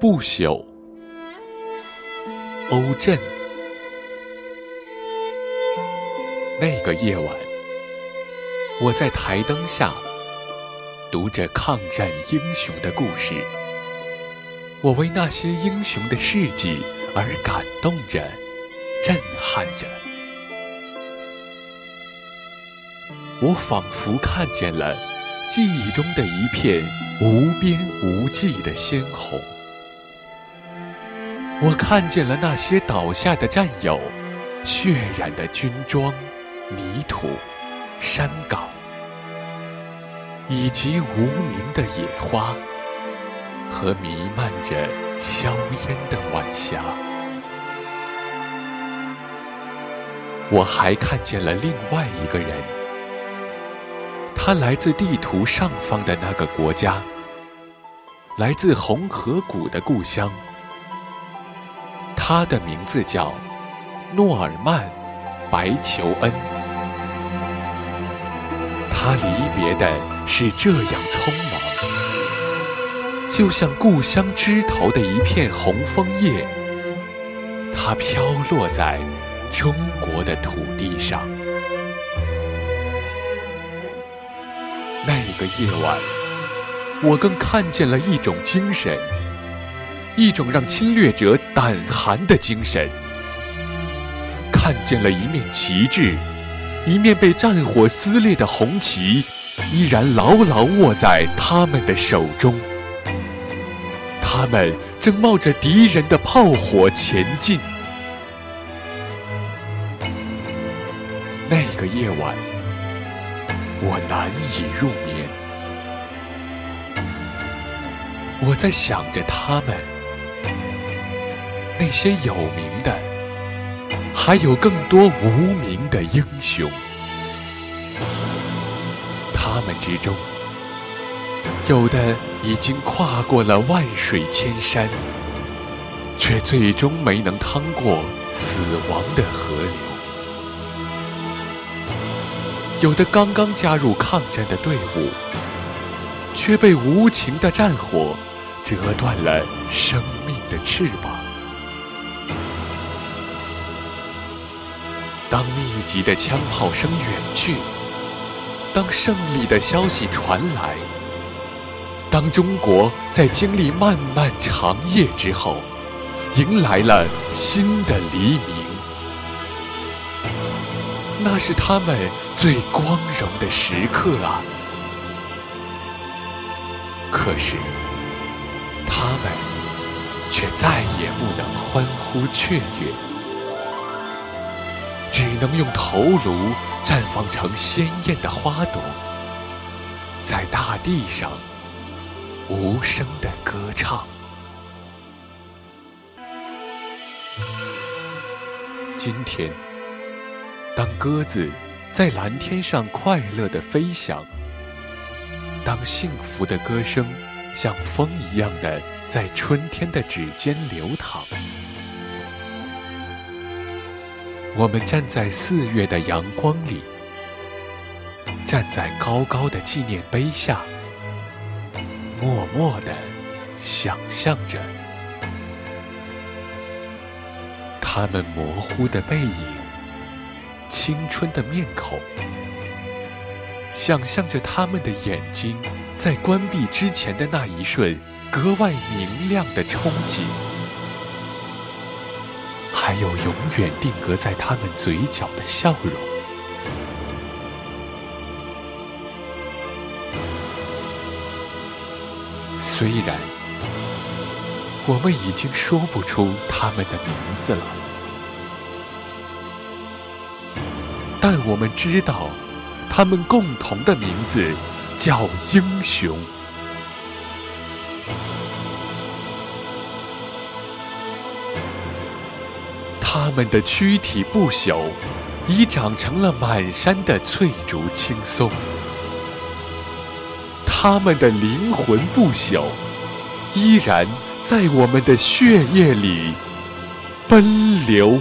不朽，欧震。那个夜晚，我在台灯下读着抗战英雄的故事，我为那些英雄的事迹而感动着，震撼着。我仿佛看见了记忆中的一片无边无际的鲜红，我看见了那些倒下的战友，血染的军装、泥土、山岗，以及无名的野花和弥漫着硝烟的晚霞。我还看见了另外一个人。他来自地图上方的那个国家，来自红河谷的故乡。他的名字叫诺尔曼·白求恩。他离别的是这样匆忙，就像故乡枝头的一片红枫叶，它飘落在中国的土地上。那个夜晚，我更看见了一种精神，一种让侵略者胆寒的精神。看见了一面旗帜，一面被战火撕裂的红旗，依然牢牢握在他们的手中。他们正冒着敌人的炮火前进。那个夜晚。我难以入眠，我在想着他们，那些有名的，还有更多无名的英雄。他们之中，有的已经跨过了万水千山，却最终没能趟过死亡的河流。有的刚刚加入抗战的队伍，却被无情的战火折断了生命的翅膀。当密集的枪炮声远去，当胜利的消息传来，当中国在经历漫漫长夜之后，迎来了新的黎明。那是他们最光荣的时刻啊！可是，他们却再也不能欢呼雀跃，只能用头颅绽放成鲜艳的花朵，在大地上无声的歌唱。今天。当鸽子在蓝天上快乐地飞翔，当幸福的歌声像风一样的在春天的指尖流淌，我们站在四月的阳光里，站在高高的纪念碑下，默默地想象着他们模糊的背影。青春的面孔，想象着他们的眼睛在关闭之前的那一瞬格外明亮的憧憬，还有永远定格在他们嘴角的笑容。虽然我们已经说不出他们的名字了。但我们知道，他们共同的名字叫英雄。他们的躯体不朽，已长成了满山的翠竹青松；他们的灵魂不朽，依然在我们的血液里奔流。